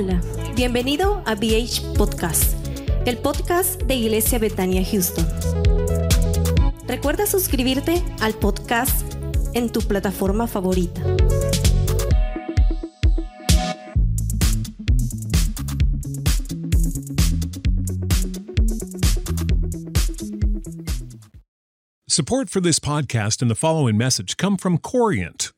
Hola, bienvenido a BH Podcast, el podcast de Iglesia Betania Houston. Recuerda suscribirte al podcast en tu plataforma favorita. Support for this podcast and the following message come from Corient.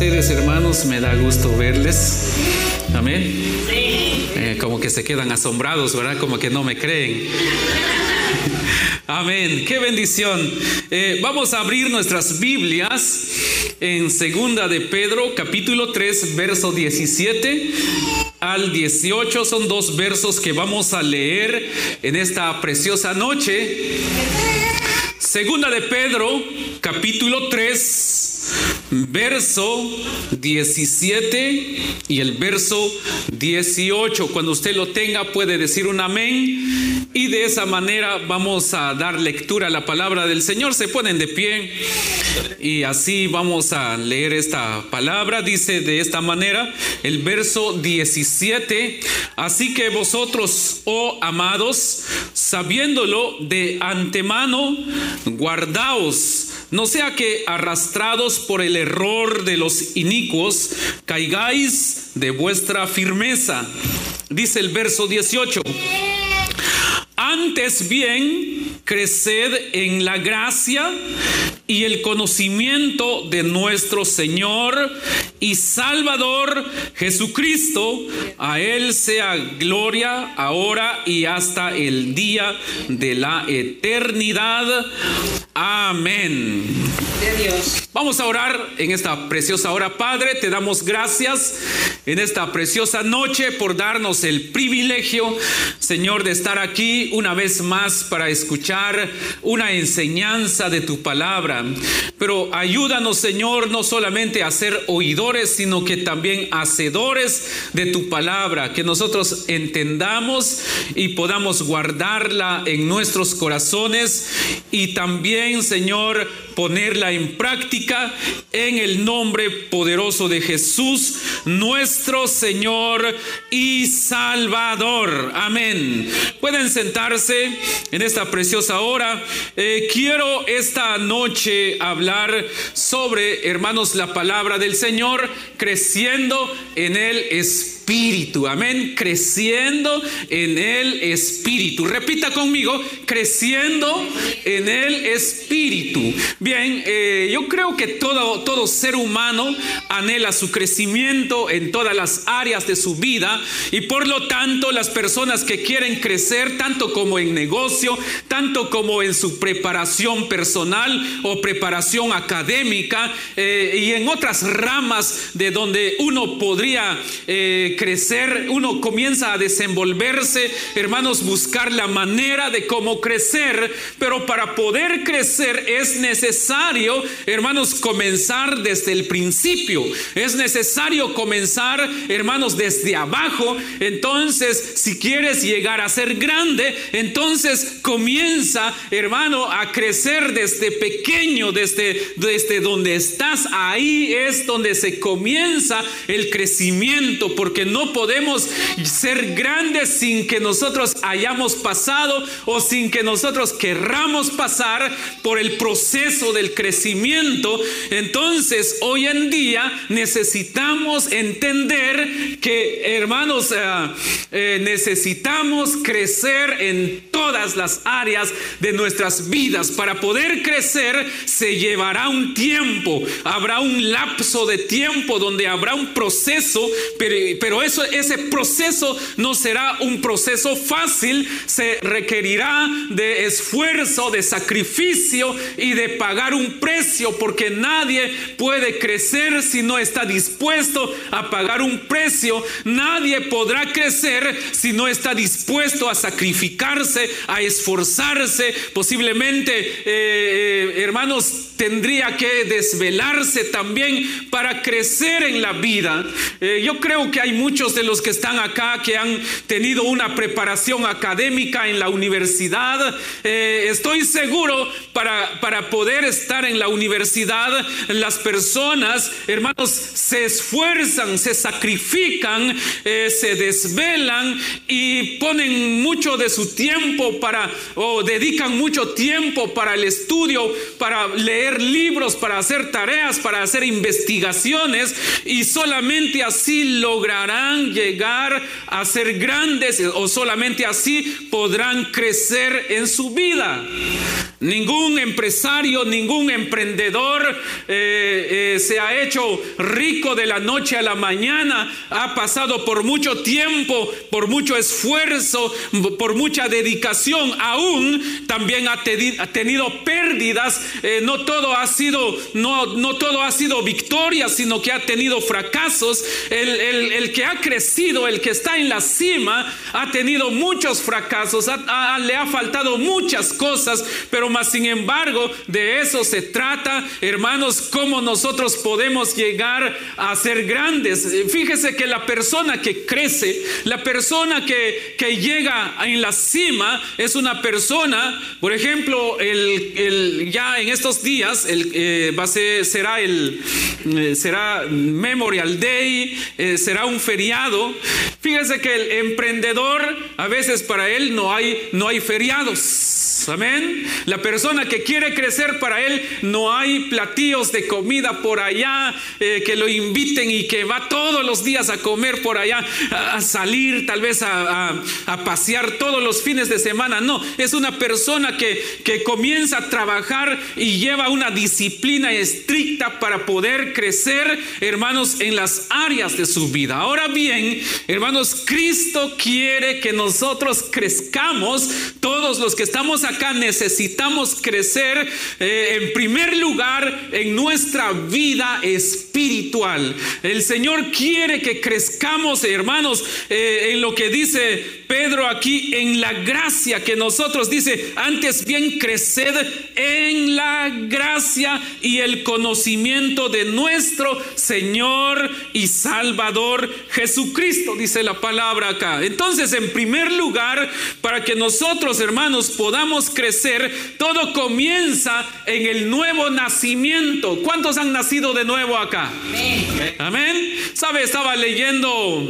Ustedes, hermanos, me da gusto verles. Amén. Eh, como que se quedan asombrados, ¿verdad? Como que no me creen. Amén. Qué bendición. Eh, vamos a abrir nuestras Biblias en Segunda de Pedro, capítulo 3, verso 17 al 18. Son dos versos que vamos a leer en esta preciosa noche. Segunda de Pedro, capítulo 3 verso 17 y el verso 18. Cuando usted lo tenga puede decir un amén y de esa manera vamos a dar lectura a la palabra del Señor. Se ponen de pie y así vamos a leer esta palabra. Dice de esta manera el verso 17. Así que vosotros, oh amados, sabiéndolo de antemano, guardaos no sea que arrastrados por el error de los inicuos, caigáis de vuestra firmeza. Dice el verso 18. Antes bien, creced en la gracia y el conocimiento de nuestro Señor y Salvador Jesucristo. A Él sea gloria ahora y hasta el día de la eternidad. Amén. Vamos a orar en esta preciosa hora. Padre, te damos gracias en esta preciosa noche por darnos el privilegio, Señor, de estar aquí una vez más para escuchar una enseñanza de tu palabra. Pero ayúdanos, Señor, no solamente a ser oidores, sino que también hacedores de tu palabra, que nosotros entendamos y podamos guardarla en nuestros corazones y también, Señor, ponerla en práctica en el nombre poderoso de Jesús, nuestro Señor y Salvador. Amén. Pueden sentarse en esta preciosa hora. Eh, quiero esta noche hablar sobre, hermanos, la palabra del Señor, creciendo en el Espíritu espíritu. Amén. Creciendo en el espíritu. Repita conmigo, creciendo en el espíritu. Bien, eh, yo creo que todo, todo ser humano anhela su crecimiento en todas las áreas de su vida y por lo tanto las personas que quieren crecer tanto como en negocio, tanto como en su preparación personal o preparación académica eh, y en otras ramas de donde uno podría eh, crecer, uno comienza a desenvolverse, hermanos, buscar la manera de cómo crecer, pero para poder crecer es necesario, hermanos, comenzar desde el principio. Es necesario comenzar, hermanos, desde abajo. Entonces, si quieres llegar a ser grande, entonces comienza, hermano, a crecer desde pequeño, desde, desde donde estás. Ahí es donde se comienza el crecimiento, porque no podemos ser grandes sin que nosotros hayamos pasado o sin que nosotros querramos pasar por el proceso del crecimiento. Entonces, hoy en día necesitamos entender que, hermanos, eh, eh, necesitamos crecer en todas las áreas de nuestras vidas. Para poder crecer se llevará un tiempo, habrá un lapso de tiempo donde habrá un proceso, pero, pero eso, ese proceso no será un proceso fácil, se requerirá de esfuerzo, de sacrificio y de pagar un precio, porque nadie puede crecer si no está dispuesto a pagar un precio. Nadie podrá crecer si no está dispuesto a sacrificarse, a esforzarse. Posiblemente, eh, eh, hermanos, tendría que desvelarse también para crecer en la vida. Eh, yo creo que hay muchos de los que están acá que han tenido una preparación académica en la universidad. Eh, estoy seguro para, para poder estar en la universidad, las personas, hermanos, se esfuerzan, se sacrifican, eh, se desvelan y ponen mucho de su tiempo para, o dedican mucho tiempo para el estudio, para leer libros, para hacer tareas, para hacer investigaciones y solamente así lograrán llegar a ser grandes o solamente así podrán crecer en su vida. Ningún empresario, ningún emprendedor eh, eh, se ha hecho rico de la noche a la mañana, ha pasado por mucho tiempo, por mucho esfuerzo, por mucha dedicación, aún también ha, tenido pérdidas, eh, no todo ha sido, no, no todo ha sido victoria, sino que ha tenido fracasos. El, el, que ha crecido, el que está en la cima, ha tenido muchos fracasos, le ha faltado muchas cosas, pero más sin embargo, de eso se trata, hermanos, cómo nosotros podemos llegar a ser grandes. Fíjese que la persona que crece, la persona que, llega en la cima, es una persona, por ejemplo, ya en estos días, eh, va a ser, será, el, eh, será Memorial Day, eh, será un feriado. Fíjese que el emprendedor, a veces para él no hay, no hay feriados. Amén. La persona que quiere crecer para él, no hay platillos de comida por allá que lo inviten y que va todos los días a comer por allá, a, salir tal vez a, a, pasear todos los fines de semana. No, es una persona que, que comienza a trabajar y lleva una disciplina estricta para poder crecer, hermanos, en las áreas de su vida. Ahora bien, hermanos, Cristo quiere que nosotros crezcamos. Todos los que estamos acá necesitamos crecer eh, en primer lugar en nuestra vida espiritual. El Señor quiere que crezcamos, hermanos, eh, en lo que dice Pedro aquí, en la gracia que nosotros dice, antes bien creced en la gracia y el conocimiento de nuestro Señor y Salvador Jesucristo, dice la palabra acá. Entonces, en primer lugar, para que nosotros, hermanos, podamos crecer, todo comienza en el nuevo nacimiento. ¿Cuántos han nacido de nuevo acá? Amén. Amén. ¿Sabe? Estaba leyendo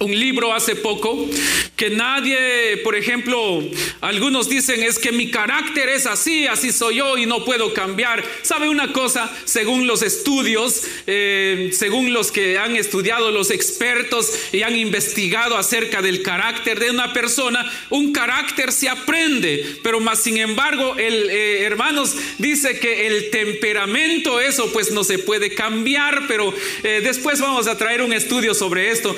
un libro hace poco que nadie, por ejemplo, algunos dicen es que mi carácter es así, así soy yo y no puedo cambiar. ¿Sabe una cosa? Según los estudios, eh, según los que han estudiado los expertos y han investigado acerca del carácter de una persona, un carácter se aprende, pero más sin embargo, el eh, hermanos dice que el temperamento, eso pues no se puede cambiar, pero eh, después vamos a traer un estudio sobre esto.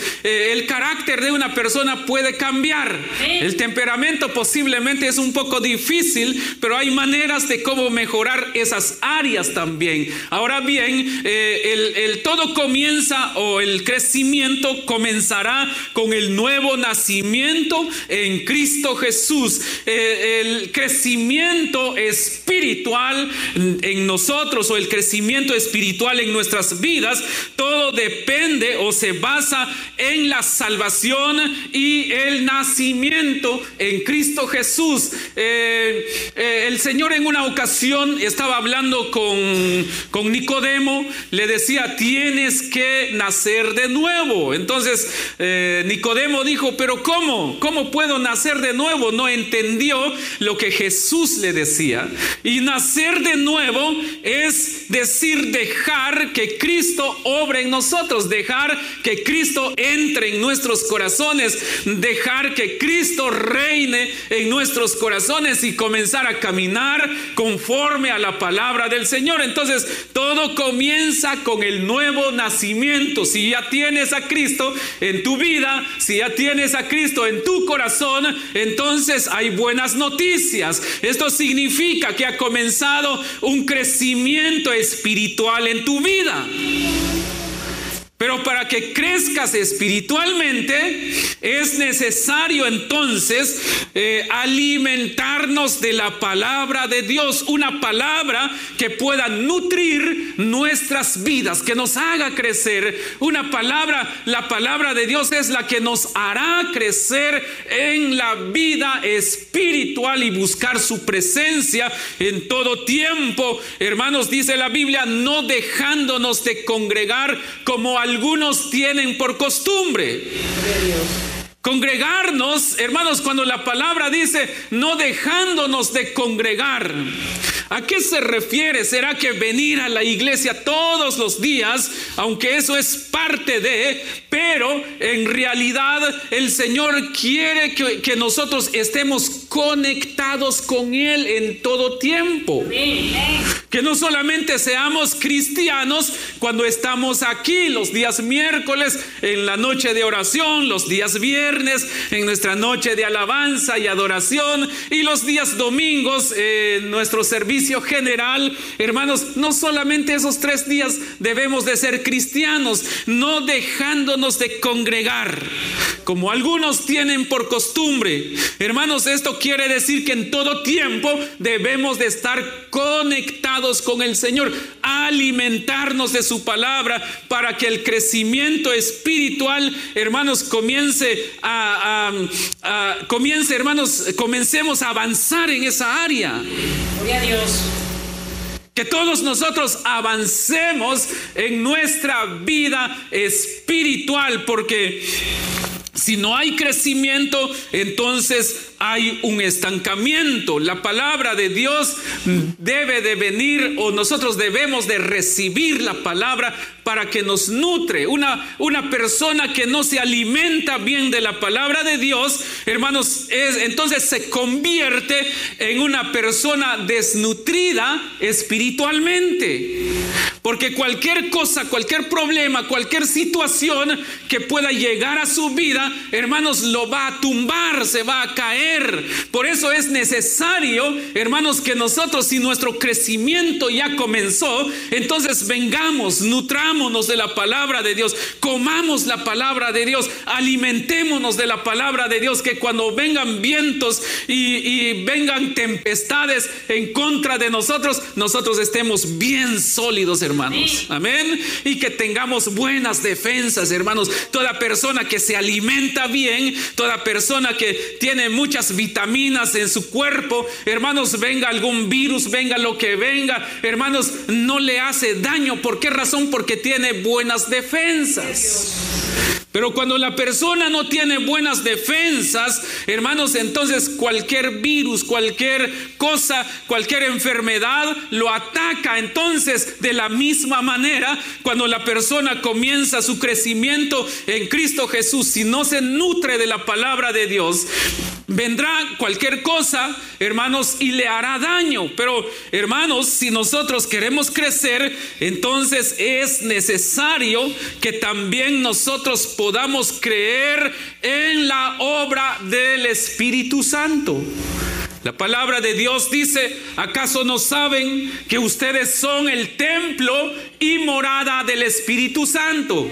Carácter de una persona puede cambiar. El temperamento posiblemente es un poco difícil, pero hay maneras de cómo mejorar esas áreas también. Ahora bien, eh, el, todo comienza o el crecimiento comenzará con el nuevo nacimiento en Cristo Jesús. Eh, el crecimiento espiritual en nosotros o el crecimiento espiritual en nuestras vidas, todo depende o se basa en la salvación y el nacimiento en Cristo Jesús. Eh, eh, el Señor en una ocasión estaba hablando con, con Nicodemo, le decía, tienes que nacer de nuevo. Entonces eh, Nicodemo dijo, pero ¿cómo? ¿Cómo puedo nacer de nuevo? No entendió lo que Jesús le decía. Y nacer de nuevo es decir, dejar que Cristo obre en nosotros, dejar que Cristo entre en nuestros corazones, dejar que Cristo reine en nuestros corazones y comenzar a caminar conforme a la palabra del Señor. Entonces, todo comienza con el nuevo nacimiento. Si ya tienes a Cristo en tu vida, si ya tienes a Cristo en tu corazón, entonces hay buenas noticias. Esto significa que ha comenzado un crecimiento espiritual en tu vida. Pero para que crezcas espiritualmente es necesario entonces eh, alimentarnos de la palabra de Dios, una palabra que pueda nutrir nuestras vidas, que nos haga crecer. Una palabra, la palabra de Dios es la que nos hará crecer en la vida espiritual y buscar su presencia en todo tiempo. Hermanos, dice la Biblia, no dejándonos de congregar como al algunos tienen por costumbre. Congregarnos, hermanos, cuando la palabra dice no dejándonos de congregar. ¿A qué se refiere? ¿Será que venir a la iglesia todos los días, aunque eso es parte de, pero en realidad el Señor quiere que, nosotros estemos conectados con Él en todo tiempo? Que no solamente seamos cristianos cuando estamos aquí los días miércoles, en la noche de oración, los días viernes, en nuestra noche de alabanza y adoración, y los días domingos, en nuestro servicio general. Hermanos, no solamente esos tres días debemos de ser cristianos, no dejándonos de congregar, como algunos tienen por costumbre. Hermanos, esto quiere decir que en todo tiempo debemos de estar conectados con el Señor, alimentarnos de su palabra para que el crecimiento espiritual, hermanos, comience a, comience, hermanos, comencemos a avanzar en esa área. Gloria a Dios. Que todos nosotros avancemos en nuestra vida espiritual, porque si no hay crecimiento, entonces hay un estancamiento. La palabra de Dios debe de venir o nosotros debemos de recibir la palabra para que nos nutre. Una, una persona que no se alimenta bien de la palabra de Dios, hermanos, es, entonces se convierte en una persona desnutrida espiritualmente. Porque cualquier cosa, cualquier problema, cualquier situación que pueda llegar a su vida, hermanos, lo va a tumbar, se va a caer por eso es necesario, hermanos, que nosotros, si nuestro crecimiento ya comenzó, entonces vengamos, nutrámonos de la palabra de Dios, comamos la palabra de Dios, alimentémonos de la palabra de Dios, que cuando vengan vientos y, vengan tempestades en contra de nosotros, nosotros estemos bien sólidos, hermanos. Amén. Y que tengamos buenas defensas, hermanos. Toda persona que se alimenta bien, toda persona que tiene mucha vitaminas en su cuerpo, hermanos, venga algún virus, venga lo que venga, hermanos, no le hace daño. ¿Por qué razón? Porque tiene buenas defensas. Pero cuando la persona no tiene buenas defensas, hermanos, entonces cualquier virus, cualquier cosa, cualquier enfermedad lo ataca. Entonces, de la misma manera, cuando la persona comienza su crecimiento en Cristo Jesús, si no se nutre de la palabra de Dios, vendrá cualquier cosa, hermanos, y le hará daño. Pero, hermanos, si nosotros queremos crecer, entonces es necesario que también nosotros podamos creer en la obra del Espíritu Santo. La palabra de Dios dice, ¿acaso no saben que ustedes son el templo y morada del Espíritu Santo?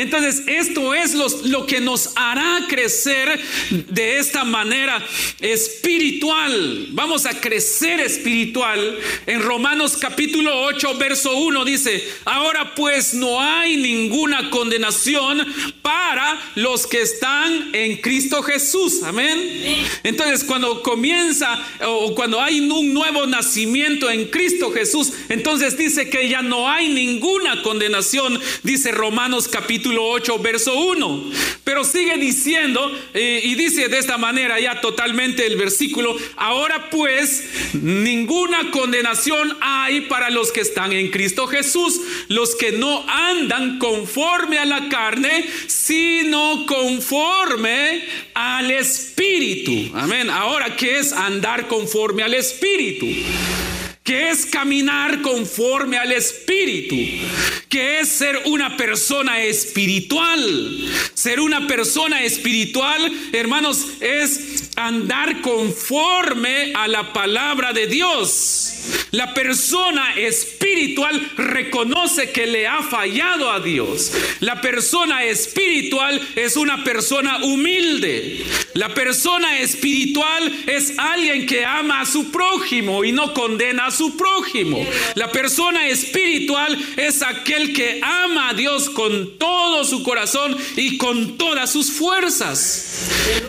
Entonces, esto es lo que nos hará crecer de esta manera espiritual. Vamos a crecer espiritual. En Romanos capítulo 8, verso 1 dice, ahora pues no hay ninguna condenación para los que están en Cristo Jesús. Amén. Entonces, cuando comienza o cuando hay un nuevo nacimiento en Cristo Jesús, entonces dice que ya no hay ninguna condenación, dice Romanos capítulo 8, verso 1. Pero sigue diciendo eh, y dice de esta manera ya totalmente el versículo, ahora pues ninguna condenación hay para los que están en Cristo Jesús, los que no andan conforme a la carne, sino conforme al Espíritu. Amén. Ahora, ¿qué es andar conforme al Espíritu? Que es caminar conforme al Espíritu, que es ser una persona espiritual. Ser una persona espiritual, hermanos, es andar conforme a la palabra de Dios. La persona espiritual reconoce que le ha fallado a Dios. La persona espiritual es una persona humilde. La persona espiritual es alguien que ama a su prójimo y no condena a su prójimo. La persona espiritual es aquel que ama a Dios con todo su corazón y con todas sus fuerzas.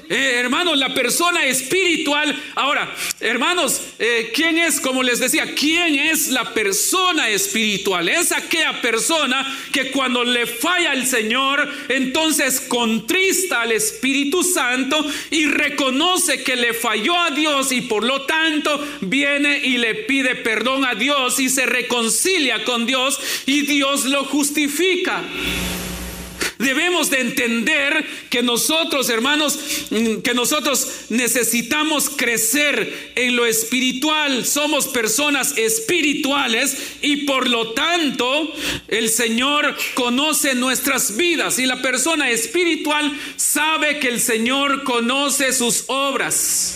Eh, hermanos, la persona espiritual, ahora, hermanos, eh, ¿quién es, como les decía, quién es la persona espiritual? Es aquella persona que cuando le falla al Señor, entonces contrista al Espíritu Santo y reconoce que le falló a Dios y por lo tanto viene y le pide perdón a Dios y se reconcilia con Dios y Dios lo justifica. Debemos de entender que nosotros, hermanos, mm, que nosotros necesitamos crecer en lo espiritual. Somos personas espirituales y por lo tanto el Señor conoce nuestras vidas y la persona espiritual sabe que el Señor conoce sus obras.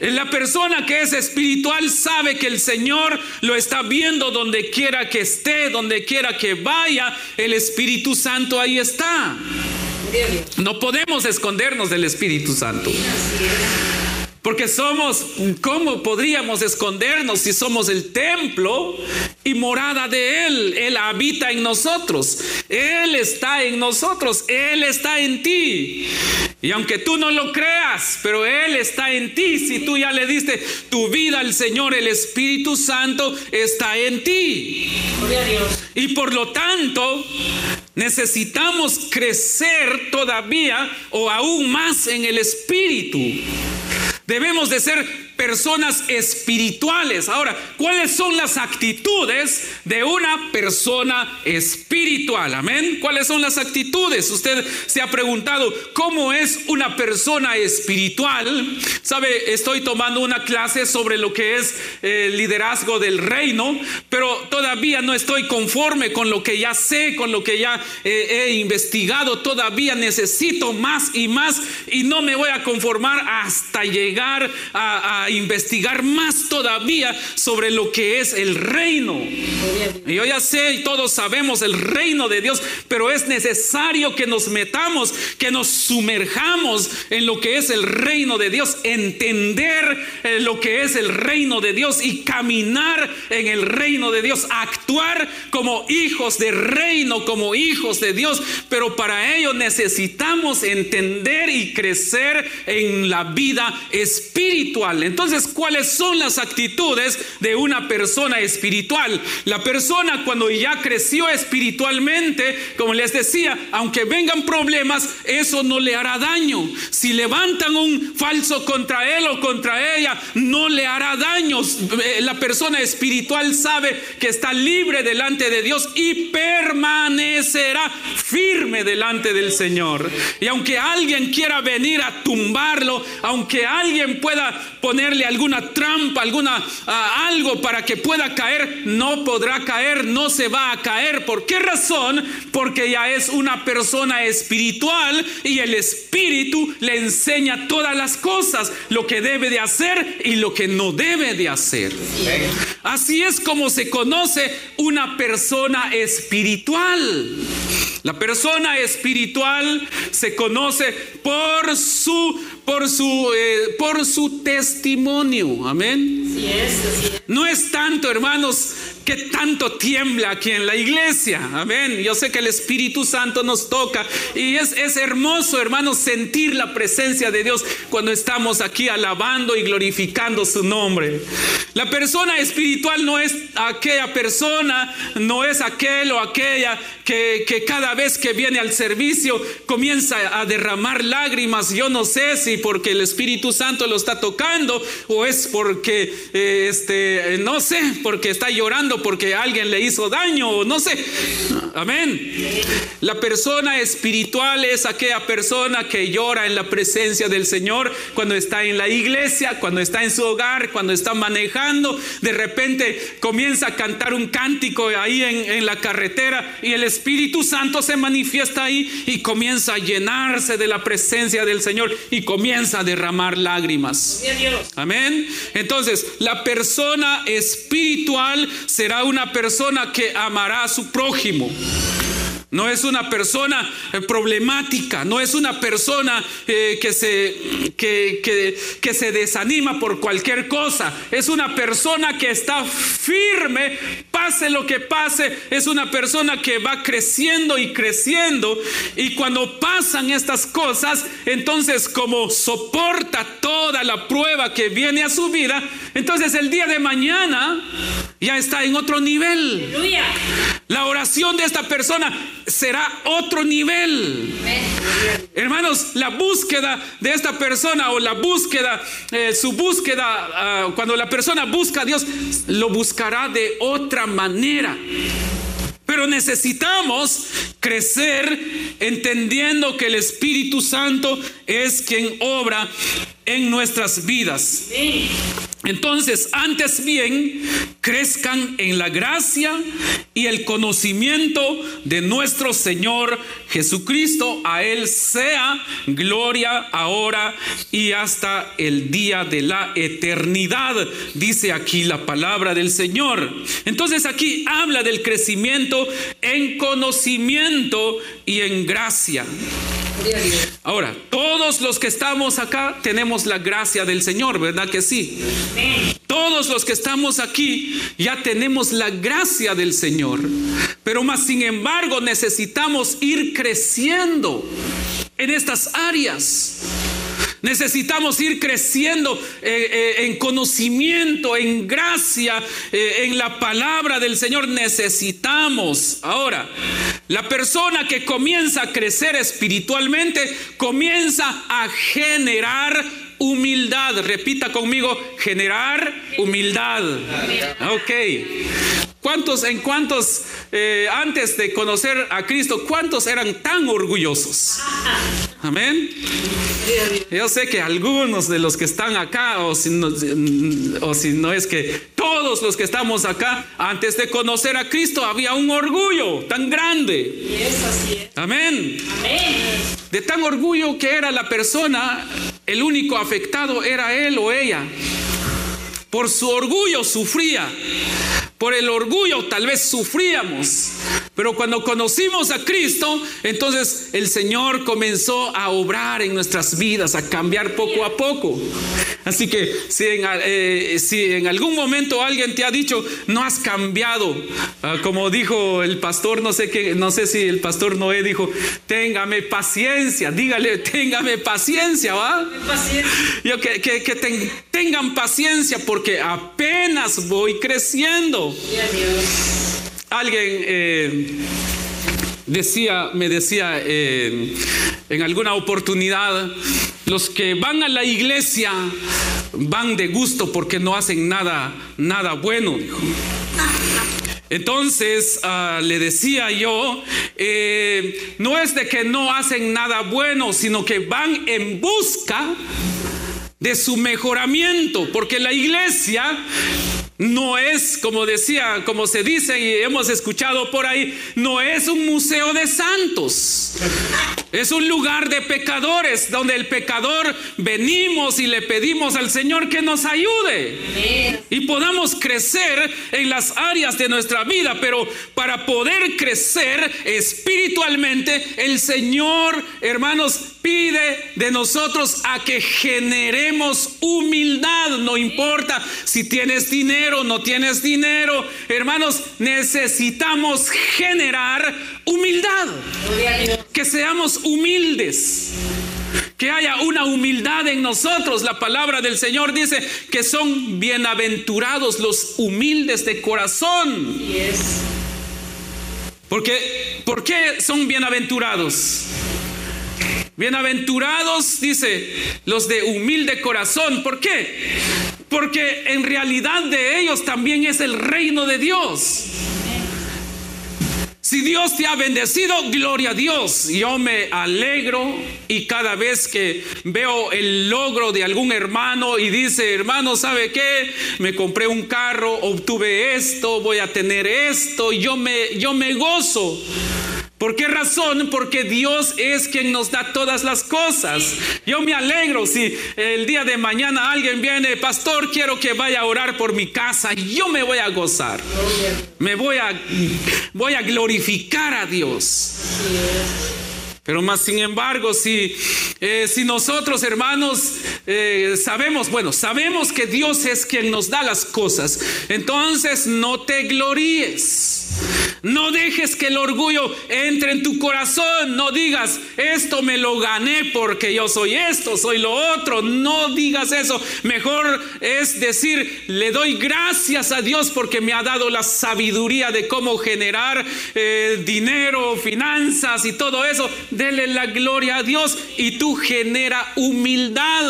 La persona que es espiritual sabe que el Señor lo está viendo donde quiera que esté, donde quiera que vaya. El Espíritu Santo ahí está. No podemos escondernos del Espíritu Santo. Porque somos, ¿cómo podríamos escondernos si somos el templo y morada de Él? Él habita en nosotros. Él está en nosotros. Él está en ti. Y aunque tú no lo creas, pero Él está en ti. Si tú ya le diste tu vida al Señor, el Espíritu Santo está en ti. Y por lo tanto, necesitamos crecer todavía o aún más en el Espíritu. Debemos de ser personas espirituales. Ahora, ¿cuáles son las actitudes de una persona espiritual? Amén. ¿Cuáles son las actitudes? Usted se ha preguntado, ¿cómo es una persona espiritual? Sabe, estoy tomando una clase sobre lo que es el liderazgo del reino, pero todavía no estoy conforme con lo que ya sé, con lo que ya he investigado. Todavía necesito más y más y no me voy a conformar hasta llegar a, a investigar más todavía sobre lo que es el reino. Y yo ya sé y todos sabemos el reino de Dios, pero es necesario que nos metamos, que nos sumerjamos en lo que es el reino de Dios, entender eh, lo que es el reino de Dios y caminar en el reino de Dios, actuar como hijos de reino, como hijos de Dios, pero para ello necesitamos entender y crecer en la vida espiritual. Entonces, ¿cuáles son las actitudes de una persona espiritual? La persona cuando ya creció espiritualmente, como les decía, aunque vengan problemas, eso no le hará daño. Si levantan un falso contra él o contra ella, no le hará daño. Eh, la persona espiritual sabe que está libre delante de Dios y permanecerá firme delante del Señor. Y aunque alguien quiera venir a tumbarlo, aunque alguien pueda poner ponerle alguna trampa, alguna ah, algo para que pueda caer, no podrá caer, no se va a caer. ¿Por qué razón? Porque ya es una persona espiritual y el espíritu le enseña todas las cosas, lo que debe de hacer y lo que no debe de hacer. Así es como se conoce una persona espiritual. La persona espiritual se conoce por su por su, eh, por su testimonio. Amén. No es tanto, hermanos, que tanto tiembla aquí en la iglesia. Amén. Yo sé que el Espíritu Santo nos toca y es, es hermoso, hermanos, sentir la presencia de Dios cuando estamos aquí alabando y glorificando su nombre. La persona espiritual no es aquella persona, no es aquel o aquella que, cada vez que viene al servicio comienza a derramar lágrimas. Yo no sé si porque el Espíritu Santo lo está tocando o es porque, eh, este, no sé, porque está llorando porque alguien le hizo daño o no sé. Amén. La persona espiritual es aquella persona que llora en la presencia del Señor cuando está en la iglesia, cuando está en su hogar, cuando está manejando. De repente comienza a cantar un cántico ahí en, en la carretera y el Espíritu Santo se manifiesta ahí y comienza a llenarse de la presencia del Señor y comienza comienza a derramar lágrimas. Amén. Entonces, la persona espiritual será una persona que amará a su prójimo. No es una persona eh, problemática, no es una persona eh, que, se, que, se desanima por cualquier cosa. Es una persona que está firme, pase lo que pase. Es una persona que va creciendo y creciendo. Y cuando pasan estas cosas, entonces como soporta toda la prueba que viene a su vida, entonces el día de mañana ya está en otro nivel. La oración de esta persona será otro nivel. Hermanos, la búsqueda de esta persona o la búsqueda, eh, su búsqueda, ah, cuando la persona busca a Dios, lo buscará de otra manera. Pero necesitamos crecer entendiendo que el Espíritu Santo es quien obra en nuestras vidas. Entonces, antes bien, crezcan en la gracia y el conocimiento de nuestro Señor Jesucristo. A Él sea gloria ahora y hasta el día de la eternidad, dice aquí la palabra del Señor. Entonces aquí habla del crecimiento en conocimiento y en gracia. Ahora, todos los que estamos acá tenemos la gracia del Señor, ¿verdad que sí? Todos los que estamos aquí ya tenemos la gracia del Señor. Pero más sin embargo necesitamos ir creciendo en estas áreas. Necesitamos ir creciendo eh, eh, en conocimiento, en gracia, eh, en la palabra del Señor. Necesitamos. Ahora, la persona que comienza a crecer espiritualmente comienza a generar humildad. Repita conmigo, generar humildad. Ok. ¿Cuántos, en cuántos, antes de conocer a Cristo, cuántos eran tan orgullosos? Amén. Yo sé que algunos de los que están acá, o si, no, o si no es que todos los que estamos acá, antes de conocer a Cristo, había un orgullo tan grande. Amén. De tan orgullo que era la persona, el único afectado era él o ella. Por su orgullo sufría. Por el orgullo tal vez sufríamos. Pero cuando conocimos a Cristo, entonces el Señor comenzó a obrar en nuestras vidas, a cambiar poco a poco. Así que si en, eh, si en algún momento alguien te ha dicho, no has cambiado, ah, como dijo el pastor, no sé, qué, no sé si el pastor Noé dijo, téngame paciencia, dígale, téngame paciencia, ¿va? Yo, que, que, tengan paciencia porque apenas voy creciendo. Alguien eh, decía, me decía eh, en alguna oportunidad, los que van a la iglesia van de gusto porque no hacen nada, nada bueno. Entonces ah, le decía yo, eh, no es de que no hacen nada bueno, sino que van en busca de su mejoramiento, porque la iglesia no es, como decía, como se dice y hemos escuchado por ahí, no es un museo de santos. Es un lugar de pecadores donde el pecador venimos y le pedimos al Señor que nos ayude y podamos crecer en las áreas de nuestra vida. Pero para poder crecer espiritualmente, el Señor, hermanos, pide de nosotros a que generemos humildad. No importa si tienes dinero, no tienes dinero. Hermanos, necesitamos generar humildad. Que seamos humildes. Que haya una humildad en nosotros. La palabra del Señor dice que son bienaventurados los humildes de corazón. Porque, ¿Por qué son bienaventurados? Bienaventurados, dice, los de humilde corazón. ¿Por qué? Porque en realidad de ellos también es el reino de Dios. Si Dios te ha bendecido, gloria a Dios. Yo me alegro y cada vez que veo el logro de algún hermano y dice, hermano, ¿sabe qué? Me compré un carro, obtuve esto, voy a tener esto, yo me, yo me gozo. ¿Por qué razón? Porque Dios es quien nos da todas las cosas. Yo me alegro si el día de mañana alguien viene, pastor, quiero que vaya a orar por mi casa. Yo me voy a gozar. Me voy a, voy a glorificar a Dios. Pero más sin embargo, si, eh, si nosotros hermanos eh, sabemos, bueno, sabemos que Dios es quien nos da las cosas, entonces no te gloríes. No dejes que el orgullo entre en tu corazón. No digas, esto me lo gané porque yo soy esto, soy lo otro. No digas eso. Mejor es decir, le doy gracias a Dios porque me ha dado la sabiduría de cómo generar eh, dinero, finanzas y todo eso. Dele la gloria a Dios y tú genera humildad.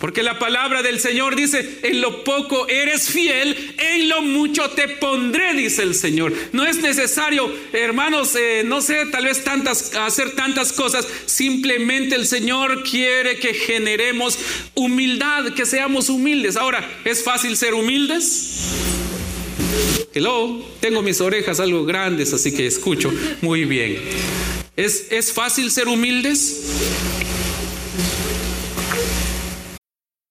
Porque la palabra del Señor dice, en lo poco eres fiel, en lo mucho te pondré, dice el Señor. No es necesario, hermanos, eh, no sé, tal vez tantas, hacer tantas cosas. Simplemente el Señor quiere que generemos humildad, que seamos humildes. Ahora, ¿es fácil ser humildes? Hello, tengo mis orejas algo grandes, así que escucho muy bien. ¿Es, es fácil ser humildes?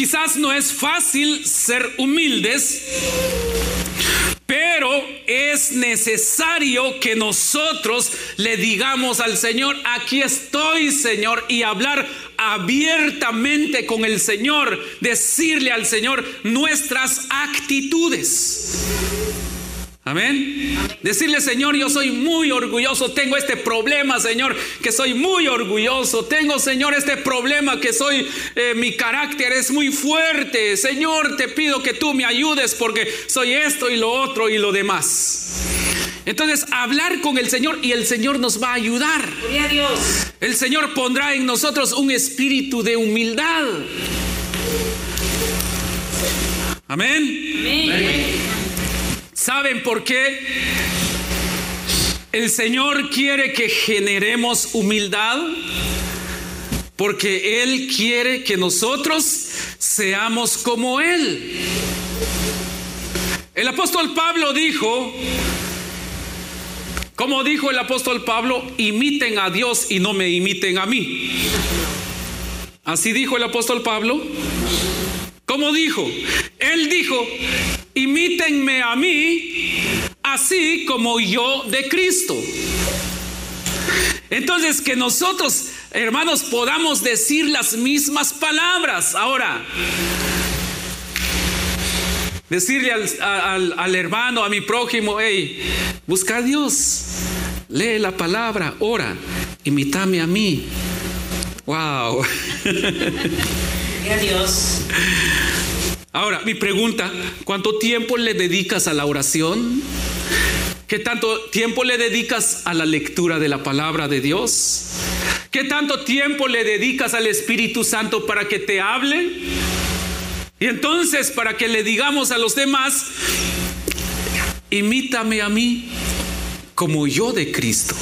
Quizás no es fácil ser humildes, pero es necesario que nosotros le digamos al Señor, aquí estoy Señor, y hablar abiertamente con el Señor, decirle al Señor nuestras actitudes. Amén. Decirle, Señor, yo soy muy orgulloso, tengo este problema, Señor, que soy muy orgulloso. Tengo, Señor, este problema que soy, eh, mi carácter es muy fuerte. Señor, te pido que tú me ayudes porque soy esto y lo otro y lo demás. Entonces, hablar con el Señor y el Señor nos va a ayudar. El Señor pondrá en nosotros un espíritu de humildad. Amén. Amén. ¿Saben por qué? El Señor quiere que generemos humildad porque Él quiere que nosotros seamos como Él. El apóstol Pablo dijo, como dijo el apóstol Pablo, imiten a Dios y no me imiten a mí. Así dijo el apóstol Pablo. ¿Cómo dijo? Él dijo, imítenme a mí, así como yo de Cristo. Entonces, que nosotros, hermanos, podamos decir las mismas palabras. Ahora, decirle al, hermano, a mi prójimo, hey, busca a Dios, lee la palabra, ora, imítame a mí. Wow. Dios. Ahora, mi pregunta, ¿cuánto tiempo le dedicas a la oración? ¿Qué tanto tiempo le dedicas a la lectura de la palabra de Dios? ¿Qué tanto tiempo le dedicas al Espíritu Santo para que te hable? Y entonces, para que le digamos a los demás, imítame a mí como yo de Cristo.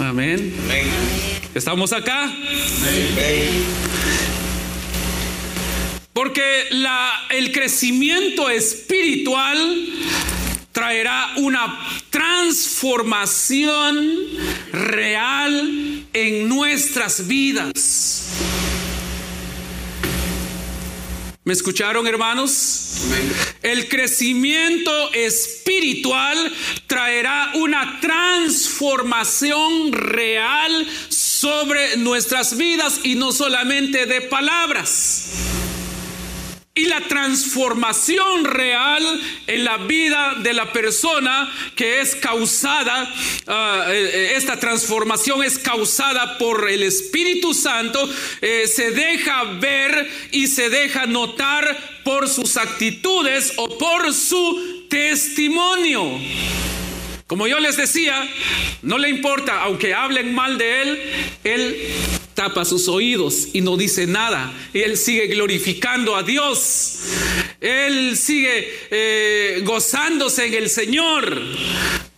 Amén. ¿Estamos acá? Porque el crecimiento espiritual traerá una transformación real en nuestras vidas. ¿Me escucharon, hermanos? El crecimiento espiritual traerá una transformación real sobre nuestras vidas y no solamente de palabras. Y la transformación real en la vida de la persona que es causada, ah, eh, esta transformación es causada por el Espíritu Santo, eh, se deja ver y se deja notar por sus actitudes o por su testimonio. Como yo les decía, no le importa, aunque hablen mal de él, él tapa sus oídos y no dice nada. Y él sigue glorificando a Dios. Él sigue eh, gozándose en el Señor.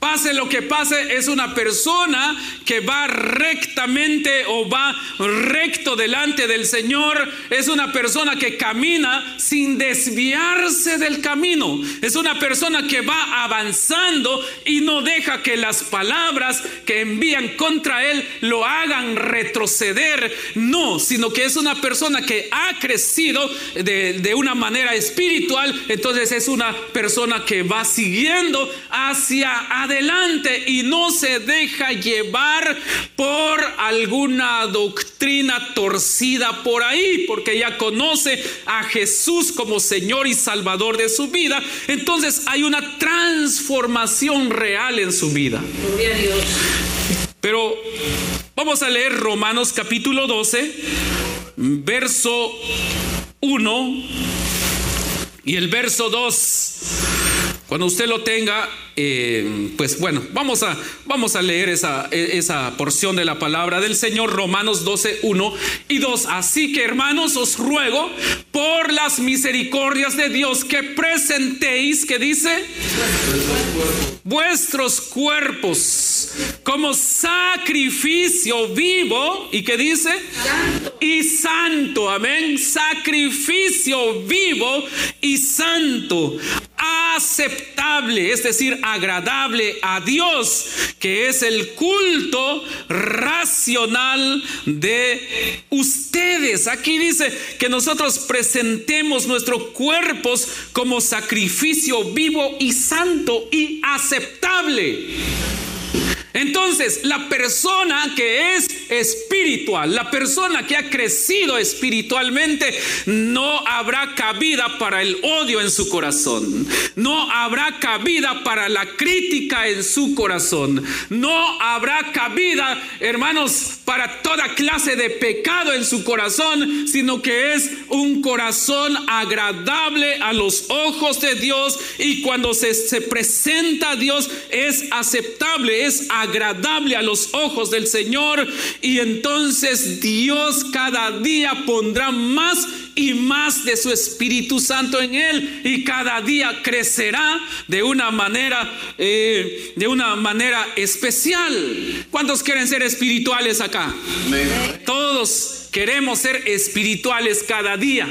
Pase lo que pase, es una persona que va rectamente o va recto delante del Señor. Es una persona que camina sin desviarse del camino. Es una persona que va avanzando y no deja que las palabras que envían contra él lo hagan retroceder. No, sino que es una persona que ha crecido de, una manera espiritual. Entonces es una persona que va siguiendo hacia adelante adelante y no se deja llevar por alguna doctrina torcida por ahí, porque ya conoce a Jesús como Señor y Salvador de su vida. Entonces hay una transformación real en su vida. Pero vamos a leer Romanos capítulo 12, verso 1 y el verso 2. Cuando usted lo tenga, eh, pues bueno, vamos a, vamos a leer esa, esa porción de la palabra del Señor, Romanos 12, 1 y 2. Así que hermanos, os ruego por las misericordias de Dios que presentéis, que dice, vuestros cuerpos como sacrificio vivo, y que dice, y santo, amén, sacrificio vivo y santo, aceptable, es decir, agradable a Dios, que es el culto racional de ustedes. Aquí dice que nosotros presentemos nuestros cuerpos como sacrificio vivo y santo y aceptable. Entonces, la persona que es espiritual, la persona que ha crecido espiritualmente, no habrá cabida para el odio en su corazón. No habrá cabida para la crítica en su corazón. No habrá cabida, hermanos, para toda clase de pecado en su corazón, sino que es un corazón agradable a los ojos de Dios y cuando se, se presenta a Dios es aceptable, es agradable agradable a los ojos del Señor y entonces Dios cada día pondrá más y más de su Espíritu Santo en él y cada día crecerá de una manera eh, de una manera especial. ¿Cuántos quieren ser espirituales acá? Todos queremos ser espirituales cada día.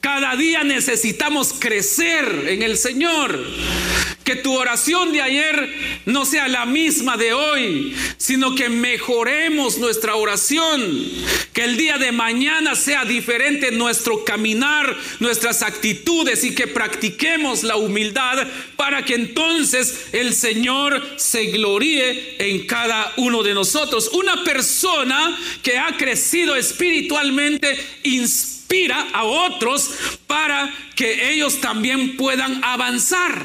Cada día necesitamos crecer en el Señor. Que tu oración de ayer no sea la misma de hoy, sino que mejoremos nuestra oración, que el día de mañana sea diferente nuestro caminar, nuestras actitudes y que practiquemos la humildad para que entonces el Señor se gloríe en cada uno de nosotros. Una persona que ha crecido espiritualmente inspira a otros para que ellos también puedan avanzar.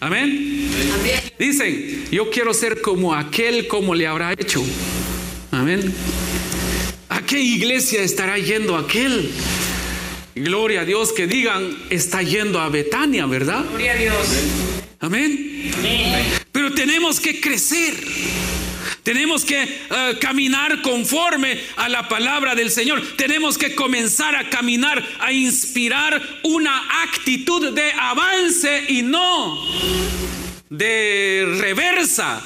Amén. Dicen, yo quiero ser como aquel, como le habrá hecho. Amén. ¿A qué iglesia estará yendo aquel? Gloria a Dios que digan, está yendo a Betania, ¿verdad? Gloria a Dios. Amén. Pero tenemos que crecer. Tenemos que eh, caminar conforme a la palabra del Señor. Tenemos que comenzar a caminar, a inspirar una actitud de avance y no de reversa.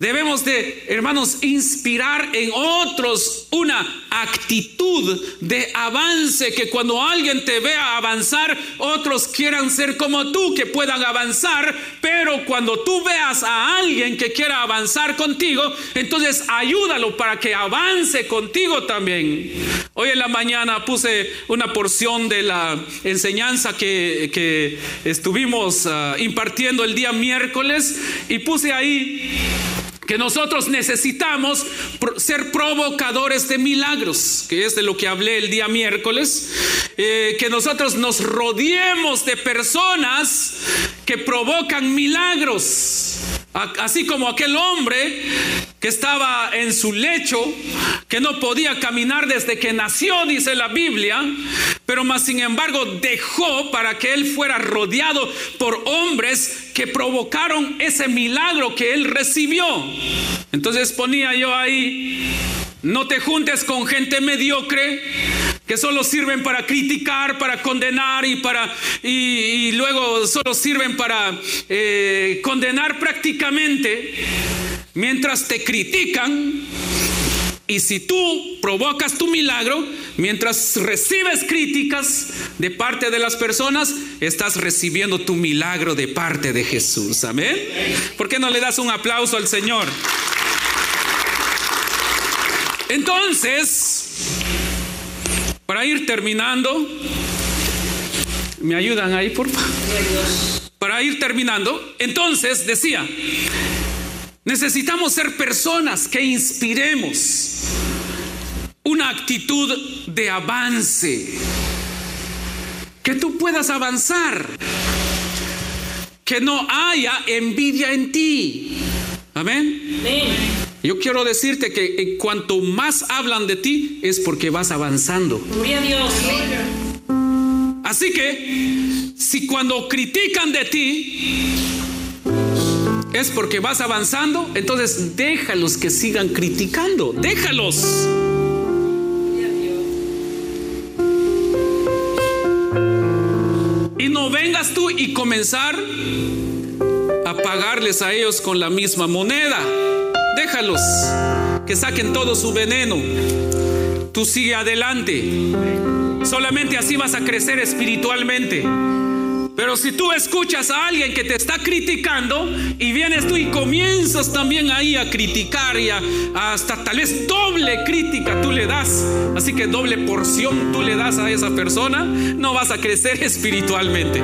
Debemos de, hermanos, inspirar en otros una actitud de avance, que cuando alguien te vea avanzar, otros quieran ser como tú, que puedan avanzar, pero cuando tú veas a alguien que quiera avanzar contigo, entonces ayúdalo para que avance contigo también. Hoy en la mañana puse una porción de la enseñanza que, que estuvimos uh, impartiendo el día miércoles y puse ahí que nosotros necesitamos ser provocadores de milagros, que es de lo que hablé el día miércoles, eh, que nosotros nos rodeemos de personas que provocan milagros. Así como aquel hombre que estaba en su lecho, que no podía caminar desde que nació, dice la Biblia, pero más sin embargo dejó para que él fuera rodeado por hombres que provocaron ese milagro que él recibió. Entonces ponía yo ahí, no te juntes con gente mediocre que solo sirven para criticar, para condenar y para y, luego solo sirven para eh, condenar prácticamente mientras te critican. Y si tú provocas tu milagro, mientras recibes críticas de parte de las personas, estás recibiendo tu milagro de parte de Jesús. Amén. ¿Por qué no le das un aplauso al Señor? Entonces, para ir terminando, ¿me ayudan ahí, por favor? Para ir terminando, entonces decía, necesitamos ser personas que inspiremos una actitud de avance, que tú puedas avanzar, que no haya envidia en ti. Amén. Amén. Yo quiero decirte que en cuanto más hablan de ti es porque vas avanzando. Gloria a Dios. Así que si cuando critican de ti es porque vas avanzando, entonces déjalos que sigan criticando. Déjalos. Y no vengas tú y comenzar a pagarles a ellos con la misma moneda. Déjalos que saquen todo su veneno. Tú sigue adelante. Solamente así vas a crecer espiritualmente. Pero si tú escuchas a alguien que te está criticando y vienes tú y comienzas también ahí a criticar y hasta tal vez doble crítica tú le das, así que doble porción tú le das a esa persona, no vas a crecer espiritualmente.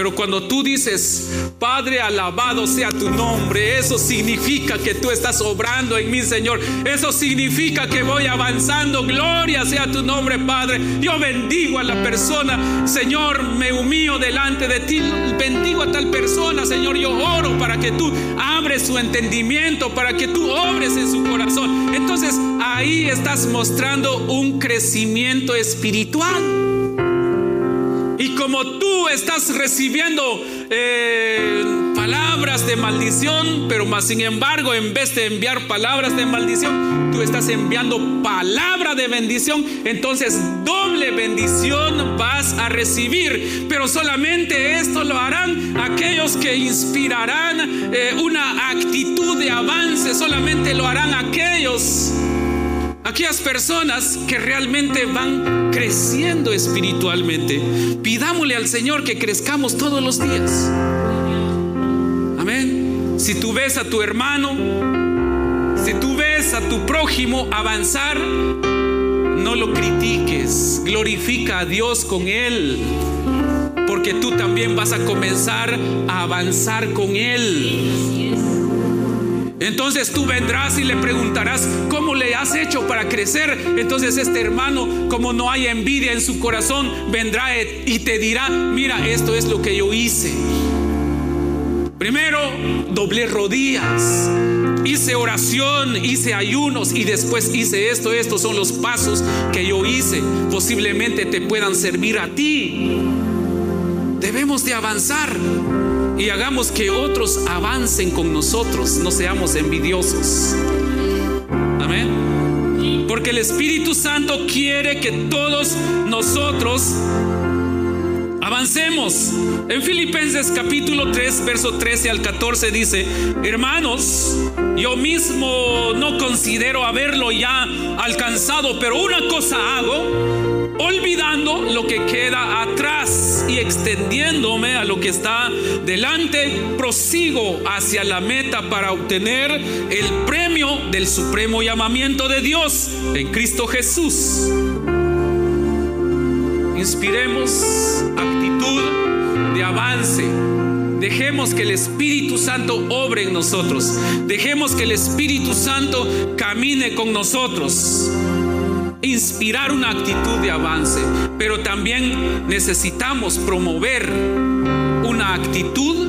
Pero cuando tú dices, Padre, alabado sea tu nombre, eso significa que tú estás obrando en mi Señor. Eso significa que voy avanzando. Gloria sea tu nombre, Padre. Yo bendigo a la persona. Señor, me humillo delante de ti. Bendigo a tal persona, Señor. Yo oro para que tú abres su entendimiento, para que tú obres en su corazón. Entonces ahí estás mostrando un crecimiento espiritual. Y como tú estás recibiendo eh, palabras de maldición, pero más sin embargo, en vez de enviar palabras de maldición, tú estás enviando palabra de bendición, entonces doble bendición vas a recibir. Pero solamente esto lo harán aquellos que inspirarán eh, una actitud de avance, solamente lo harán aquellos aquellas personas que realmente van creciendo espiritualmente. Pidámosle al Señor que crezcamos todos los días. Amén. Si tú ves a tu hermano, si tú ves a tu prójimo avanzar, no lo critiques, glorifica a Dios con él, porque tú también vas a comenzar a avanzar con él. Entonces tú vendrás y le preguntarás, ¿cómo le has hecho para crecer? Entonces este hermano, como no hay envidia en su corazón, vendrá y te dirá, mira, esto es lo que yo hice. Primero, doblé rodillas, hice oración, hice ayunos y después hice esto. Estos son los pasos que yo hice. Posiblemente te puedan servir a ti. Debemos de avanzar y hagamos que otros avancen con nosotros, no seamos envidiosos. Amén. Porque el Espíritu Santo quiere que todos nosotros Avancemos. En Filipenses capítulo 3, verso 13 al 14 dice, hermanos, yo mismo no considero haberlo ya alcanzado, pero una cosa hago, olvidando lo que queda atrás y extendiéndome a lo que está delante, prosigo hacia la meta para obtener el premio del supremo llamamiento de Dios en Cristo Jesús. Inspiremos actitud de avance. Dejemos que el Espíritu Santo obre en nosotros. Dejemos que el Espíritu Santo camine con nosotros. Inspirar una actitud de avance. Pero también necesitamos promover una actitud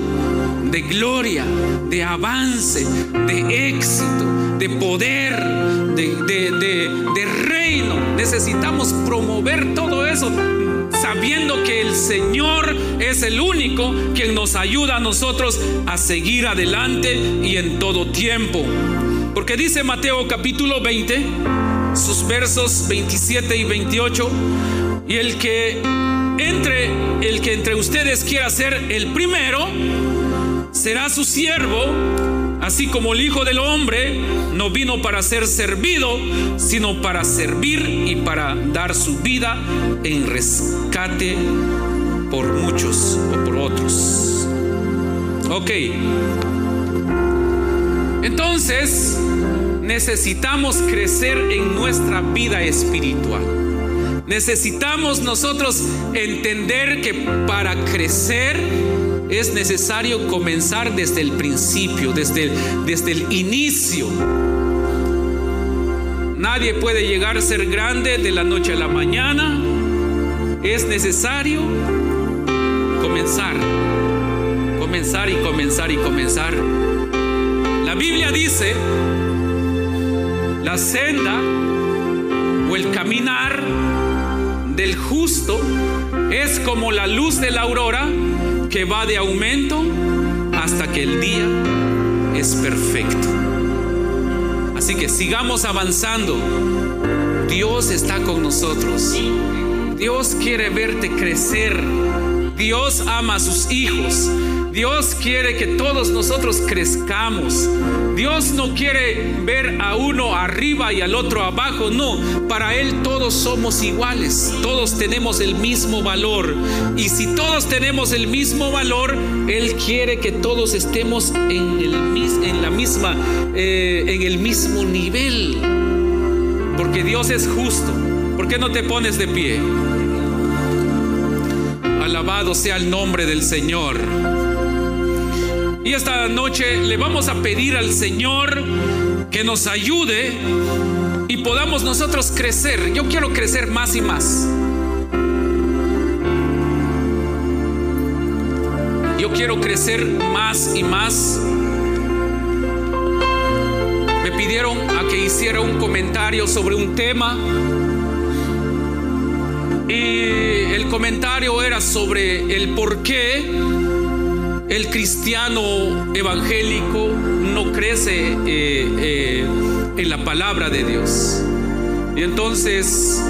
de gloria, de avance, de éxito, de poder, de, de, reino. Necesitamos promover todo eso sabiendo que el Señor es el único quien nos ayuda a nosotros a seguir adelante y en todo tiempo. Porque dice Mateo capítulo 20, sus versos 27 y 28, y el que entre el que entre ustedes quiera ser el primero será su siervo Así como el Hijo del Hombre no vino para ser servido, sino para servir y para dar su vida en rescate por muchos o por otros. Ok. Entonces, necesitamos crecer en nuestra vida espiritual. Necesitamos nosotros entender que para crecer es necesario comenzar desde el principio, desde el, desde el inicio. Nadie puede llegar a ser grande de la noche a la mañana. Es necesario comenzar, comenzar y comenzar y comenzar. La Biblia dice, la senda o el caminar del justo es como la luz de la aurora que va de aumento hasta que el día es perfecto. Así que sigamos avanzando. Dios está con nosotros. Dios quiere verte crecer. Dios ama a sus hijos. Dios quiere que todos nosotros crezcamos. Dios no quiere ver a uno arriba y al otro abajo. No, para Él todos somos iguales. Todos tenemos el mismo valor. Y si todos tenemos el mismo valor, Él quiere que todos estemos en, el, la misma, eh, en el mismo nivel. Porque Dios es justo. ¿Por qué no te pones de pie? Alabado sea el nombre del Señor. Y esta noche le vamos a pedir al Señor que nos ayude y podamos nosotros crecer. Yo quiero crecer más y más. Yo quiero crecer más y más. Me pidieron a que hiciera un comentario sobre un tema. Y el comentario era sobre el por qué el cristiano evangélico no crece eh, eh, en la palabra de Dios. Y entonces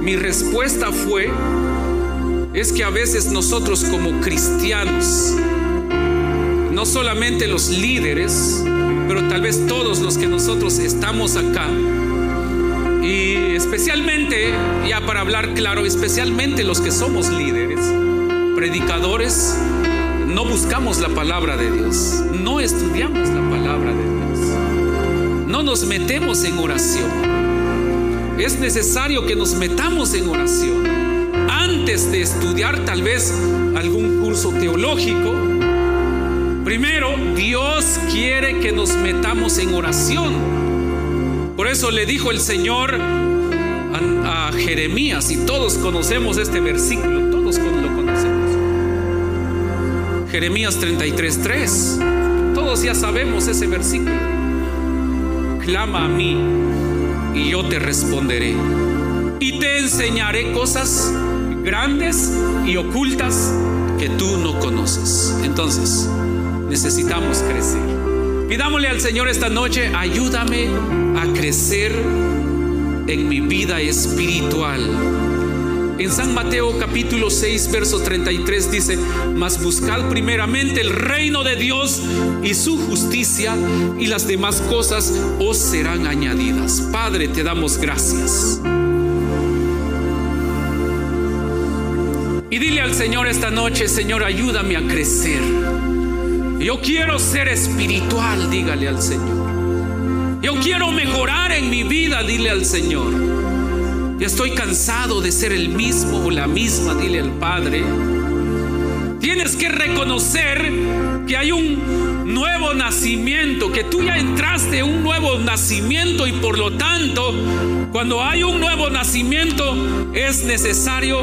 mi respuesta fue, es que a veces nosotros como cristianos, no solamente los líderes, pero tal vez todos los que nosotros estamos acá, Y especialmente, ya para hablar claro, especialmente los que somos líderes, predicadores, no buscamos la palabra de Dios, no estudiamos la palabra de Dios, no nos metemos en oración. Es necesario que nos metamos en oración antes de estudiar tal vez algún curso teológico. Primero, Dios quiere que nos metamos en oración. Por eso le dijo el Señor a, Jeremías, y todos conocemos este versículo, Jeremías 33:3. Todos ya sabemos ese versículo. Clama a mí y yo te responderé. Y te enseñaré cosas grandes y ocultas que tú no conoces. Entonces, necesitamos crecer. Pidámosle al Señor esta noche, ayúdame a crecer en mi vida espiritual. En San Mateo capítulo 6, verso 33 dice, mas buscad primeramente el reino de Dios y su justicia y las demás cosas os serán añadidas. Padre, te damos gracias. Y dile al Señor esta noche, Señor, ayúdame a crecer. Yo quiero ser espiritual, dígale al Señor. Yo quiero mejorar en mi vida, dile al Señor. Ya estoy cansado de ser el mismo o la misma, dile al Padre. Tienes que reconocer que hay un nuevo nacimiento, que tú ya entraste en un nuevo nacimiento y por lo tanto, cuando hay un nuevo nacimiento es necesario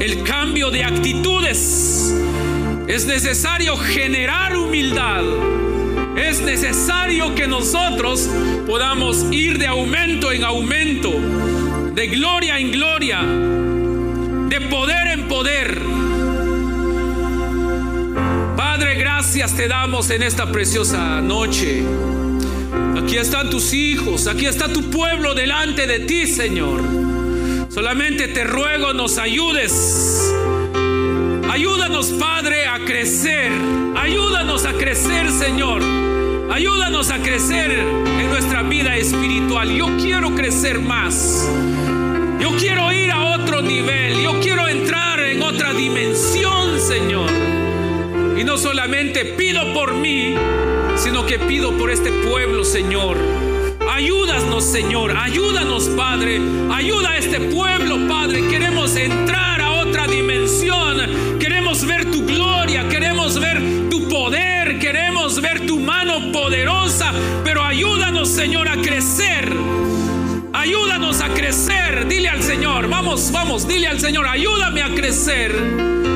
el cambio de actitudes. Es necesario generar humildad. Es necesario que nosotros podamos ir de aumento en aumento, de gloria en gloria, de poder en poder. Padre, gracias te damos en esta preciosa noche. Aquí están tus hijos, aquí está tu pueblo delante de ti, Señor. Solamente te ruego nos ayudes. Ayúdanos, Padre, a crecer. Ayúdanos a crecer, Señor. Ayúdanos a crecer en nuestra vida espiritual. Yo quiero crecer más. Nivel. Yo quiero entrar en otra dimensión, Señor. Y no solamente pido por mí, sino que pido por este pueblo, Señor. Ayúdanos, Señor. Ayúdanos, Padre. Ayuda a este pueblo, Padre. Queremos entrar a otra dimensión. Queremos ver tu gloria. Queremos ver tu poder. Queremos ver tu mano poderosa. Pero ayúdanos, Señor, a crecer. Ayúdanos a crecer. Dile al Señor. Vamos, vamos. Dile al Señor. Ayúdame a crecer.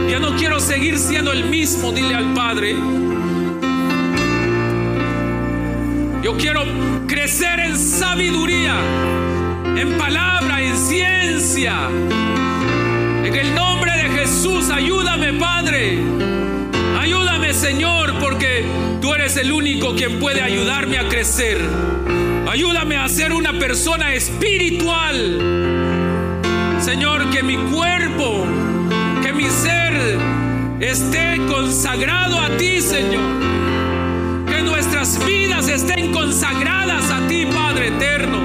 Ya no quiero seguir siendo el mismo. Dile al Padre. Yo quiero crecer en sabiduría, en palabra, en ciencia. En el nombre de Jesús, ayúdame, Padre. Señor, porque tú eres el único quien puede ayudarme a crecer. Ayúdame a ser una persona espiritual. Señor, que mi cuerpo, que mi ser esté consagrado a ti, Señor nuestras vidas estén consagradas a ti, Padre eterno,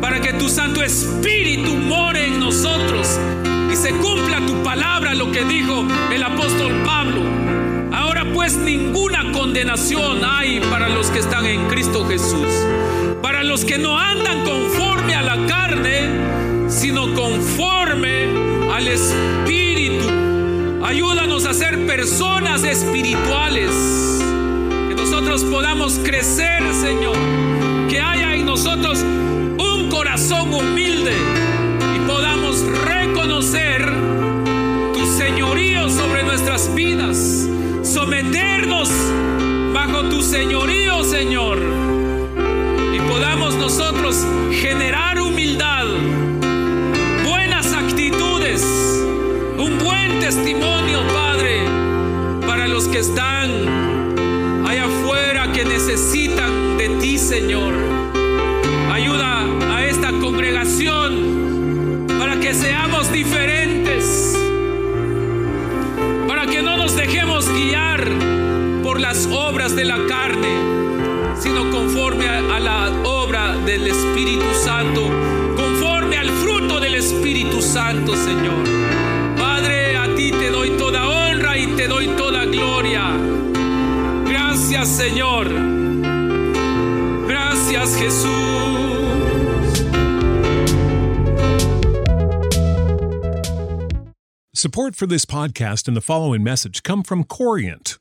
para que tu Santo Espíritu more en nosotros y se cumpla tu palabra, lo que dijo el apóstol Pablo. Ninguna condenación hay para los que están en Cristo Jesús, para los que no andan conforme a la carne, sino conforme al Espíritu. Ayúdanos a ser personas espirituales nosotros podamos crecer, Señor. Que haya en nosotros un corazón humilde y podamos reconocer tu señorío sobre nuestras vidas. Someternos bajo tu señorío, Señor. Y podamos nosotros generar humildad, buenas actitudes, un buen testimonio, Padre, para los que están necesitan de ti, Señor. De la carne, sino conforme a, la obra del Espíritu Santo, conforme Espíritu Santo, Señor. Padre, a ti te doy toda honra y te doy toda gloria. Gracias, Señor. Gracias, Jesús. Support for this podcast and the following message come from Corient.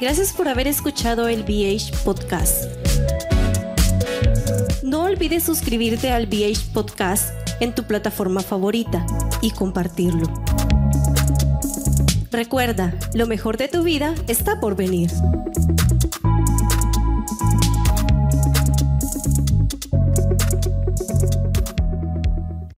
Gracias por haber escuchado el BH Podcast. No olvides suscribirte al BH Podcast en tu plataforma favorita y compartirlo. Recuerda, lo mejor de tu vida está por venir.